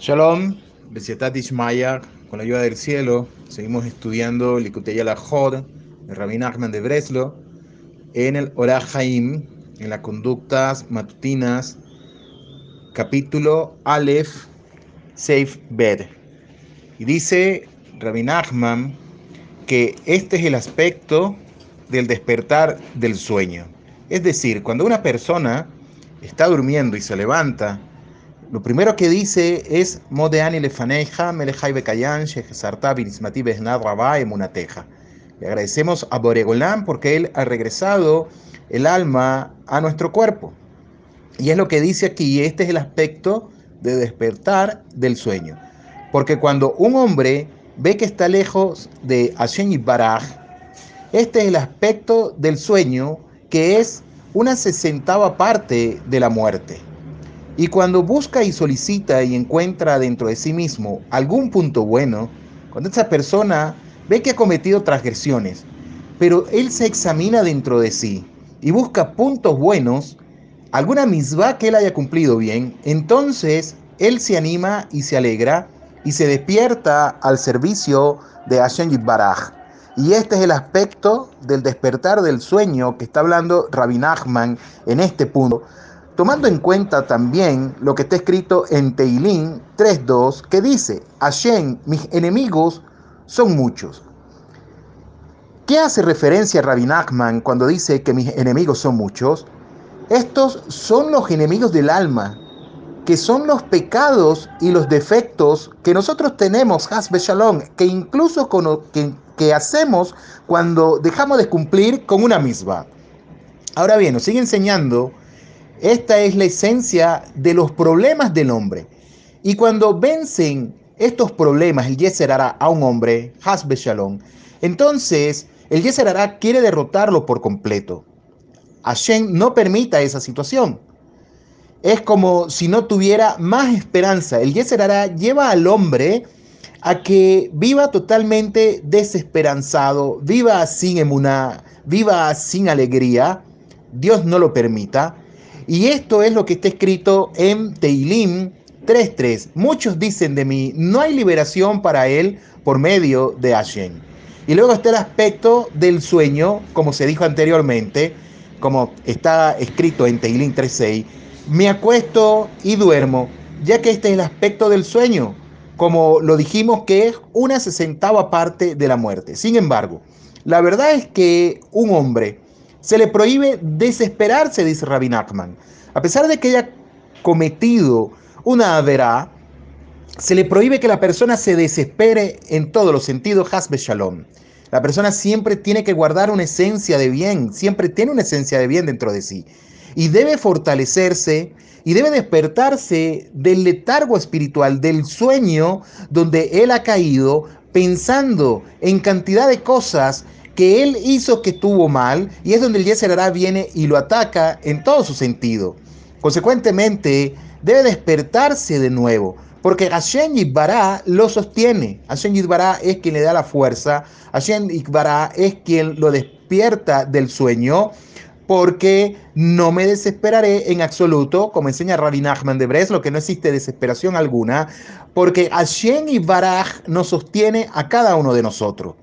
Shalom, Besietat Ishmael, con la ayuda del cielo, seguimos estudiando Likutei Alajod de Rabin Nachman de Breslo en el Orah Haim, en las conductas matutinas, capítulo Aleph, Seif Bed. Y dice Rabin Nachman que este es el aspecto del despertar del sueño. Es decir, cuando una persona está durmiendo y se levanta, lo primero que dice es Modeani lefaneja, melejai bekayan, shehesarta binismati behnad rabá emunateja. Le agradecemos a Boregolán porque él ha regresado el alma a nuestro cuerpo. Y es lo que dice aquí, este es el aspecto de despertar del sueño. Porque cuando un hombre ve que está lejos de Hashem y Baraj, este es el aspecto del sueño que es una sesentava parte de la muerte. Y cuando busca y solicita y encuentra dentro de sí mismo algún punto bueno, cuando esa persona ve que ha cometido transgresiones, pero él se examina dentro de sí y busca puntos buenos, alguna misma que él haya cumplido bien, entonces él se anima y se alegra y se despierta al servicio de Hashem Baraj. Y este es el aspecto del despertar del sueño que está hablando Rabbi Nachman en este punto, tomando en cuenta también lo que está escrito en Teilín 3.2, que dice, Hashem, mis enemigos son muchos. ¿Qué hace referencia Rabbi Nachman cuando dice que mis enemigos son muchos? Estos son los enemigos del alma, que son los pecados y los defectos que nosotros tenemos, Hasbe Shalom, que incluso con, que, que hacemos cuando dejamos de cumplir con una misma. Ahora bien, nos sigue enseñando esta es la esencia de los problemas del hombre. Y cuando vencen estos problemas, el Yeser a un hombre, Hasbe Shalom, entonces el Yeser quiere derrotarlo por completo. Hashem no permita esa situación. Es como si no tuviera más esperanza. El Yeser lleva al hombre a que viva totalmente desesperanzado, viva sin emuná, viva sin alegría. Dios no lo permita. Y esto es lo que está escrito en Teilim 3.3. Muchos dicen de mí, no hay liberación para él por medio de Hashem. Y luego está el aspecto del sueño, como se dijo anteriormente, como está escrito en Teilim 3.6. Me acuesto y duermo, ya que este es el aspecto del sueño, como lo dijimos que es una sesentava parte de la muerte. Sin embargo, la verdad es que un hombre se le prohíbe desesperarse, dice Rabbi Nachman. A pesar de que haya cometido una adverá, se le prohíbe que la persona se desespere en todos los sentidos, hasbe shalom. La persona siempre tiene que guardar una esencia de bien, siempre tiene una esencia de bien dentro de sí. Y debe fortalecerse y debe despertarse del letargo espiritual, del sueño donde él ha caído pensando en cantidad de cosas que él hizo que tuvo mal y es donde el Yeser viene y lo ataca en todo su sentido. Consecuentemente, debe despertarse de nuevo, porque Hashem Yitbará lo sostiene. Hashem Yitbará es quien le da la fuerza, Hashem Yitbará es quien lo despierta del sueño, porque no me desesperaré en absoluto, como enseña Rabbi Nachman de Breslo, que no existe desesperación alguna, porque Hashem Yitbaraj nos sostiene a cada uno de nosotros.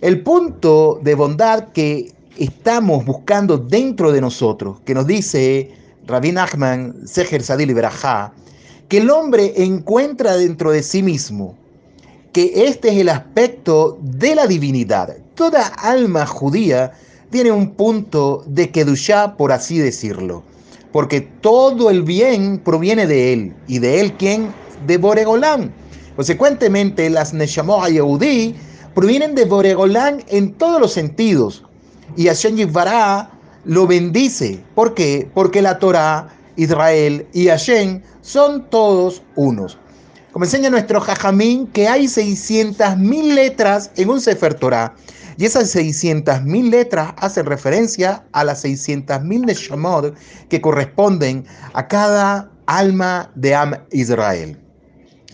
El punto de bondad que estamos buscando dentro de nosotros, que nos dice Rabbi Nachman, Seher Sadil Berajá, que el hombre encuentra dentro de sí mismo que este es el aspecto de la divinidad. Toda alma judía tiene un punto de Kedushá, por así decirlo, porque todo el bien proviene de él. ¿Y de él quién? De Boregolán. Consecuentemente, las Neshamot Yehudí provienen de Boregolán en todos los sentidos. Y Hashem Yivara lo bendice. ¿Por qué? Porque la Torah, Israel y Hashem son todos unos. Como enseña nuestro Jajamín, que hay 600.000 letras en un Sefer Torah. Y esas 600.000 letras hacen referencia a las 600.000 Neshamot que corresponden a cada alma de Am Israel.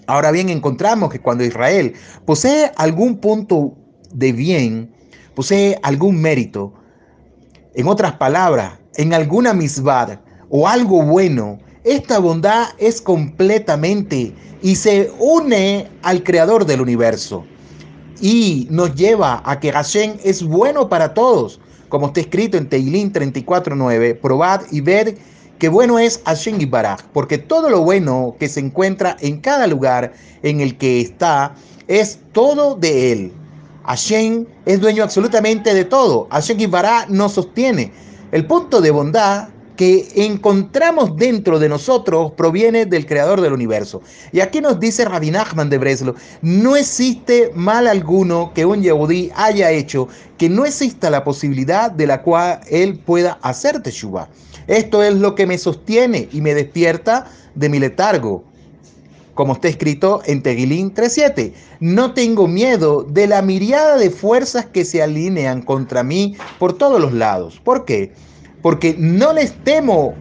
Ahora bien, encontramos que cuando Israel posee algún punto de bien, posee algún mérito, en otras palabras, en alguna misbad o algo bueno, esta bondad es completamente y se une al creador del universo y nos lleva a que Hashem es bueno para todos, como está escrito en Teilín 34.9, probad y ver qué bueno es Hashem y porque todo lo bueno que se encuentra en cada lugar en el que está es todo de él. Hashem es dueño absolutamente de todo. Hashem y Baraj sostiene. El punto de bondad que encontramos dentro de nosotros proviene del creador del universo. Y aquí nos dice Rabbi Nachman de Breslo, no existe mal alguno que un Yehudí haya hecho que no exista la posibilidad de la cual él pueda hacer teshuva. Esto es lo que me sostiene y me despierta de mi letargo. Como está escrito en Tegilín 3.7, no tengo miedo de la miriada de fuerzas que se alinean contra mí por todos los lados. ¿Por qué? porque no les temo,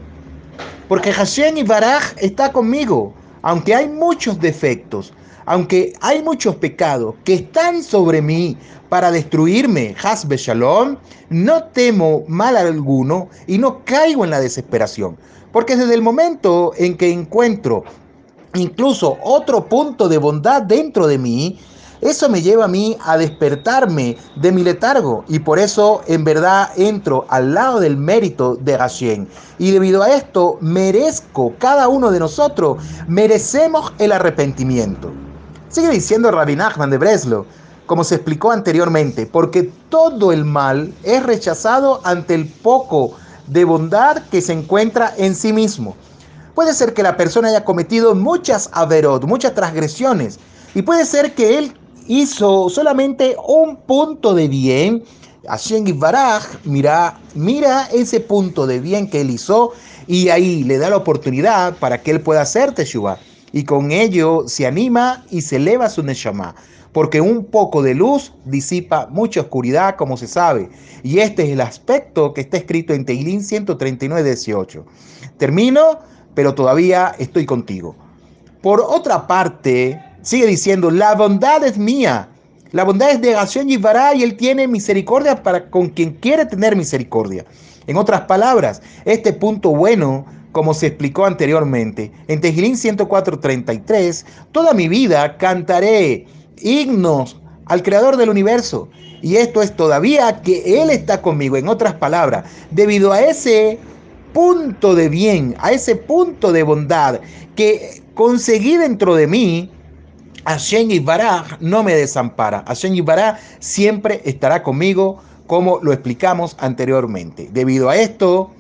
porque Hashem y Baraj está conmigo, aunque hay muchos defectos, aunque hay muchos pecados que están sobre mí para destruirme, Hasbe Shalom, no temo mal alguno y no caigo en la desesperación, porque desde el momento en que encuentro incluso otro punto de bondad dentro de mí, eso me lleva a mí a despertarme de mi letargo y por eso en verdad entro al lado del mérito de Hashem. Y debido a esto merezco, cada uno de nosotros merecemos el arrepentimiento. Sigue diciendo Rabbi Nachman de Breslo, como se explicó anteriormente, porque todo el mal es rechazado ante el poco de bondad que se encuentra en sí mismo. Puede ser que la persona haya cometido muchas averot, muchas transgresiones, y puede ser que él hizo solamente un punto de bien, Hashem Baraj mira, mira ese punto de bien que él hizo y ahí le da la oportunidad para que él pueda hacer Teshuvah. Y con ello se anima y se eleva su Neshama. Porque un poco de luz disipa mucha oscuridad, como se sabe. Y este es el aspecto que está escrito en Teilín 139, 18. Termino, pero todavía estoy contigo. Por otra parte, Sigue diciendo, la bondad es mía. La bondad es de Hashem Yivará y Él tiene misericordia para con quien quiere tener misericordia. En otras palabras, este punto bueno, como se explicó anteriormente, en Tejilín 104.33, toda mi vida cantaré himnos al Creador del universo. Y esto es todavía que Él está conmigo. En otras palabras, debido a ese punto de bien, a ese punto de bondad que conseguí dentro de mí, Hashem Baraj no me desampara. Hashem Baraj siempre estará conmigo, como lo explicamos anteriormente. Debido a esto,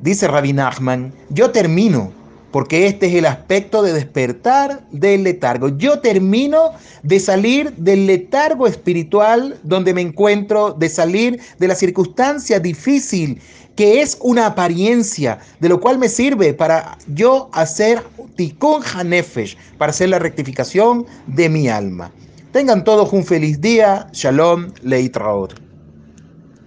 dice Rabbi Nachman, yo termino, porque este es el aspecto de despertar del letargo. Yo termino de salir del letargo espiritual donde me encuentro, de salir de la circunstancia difícil que es una apariencia, de lo cual me sirve para yo hacer tikkun hanefesh, para hacer la rectificación de mi alma. Tengan todos un feliz día. Shalom, leitraot.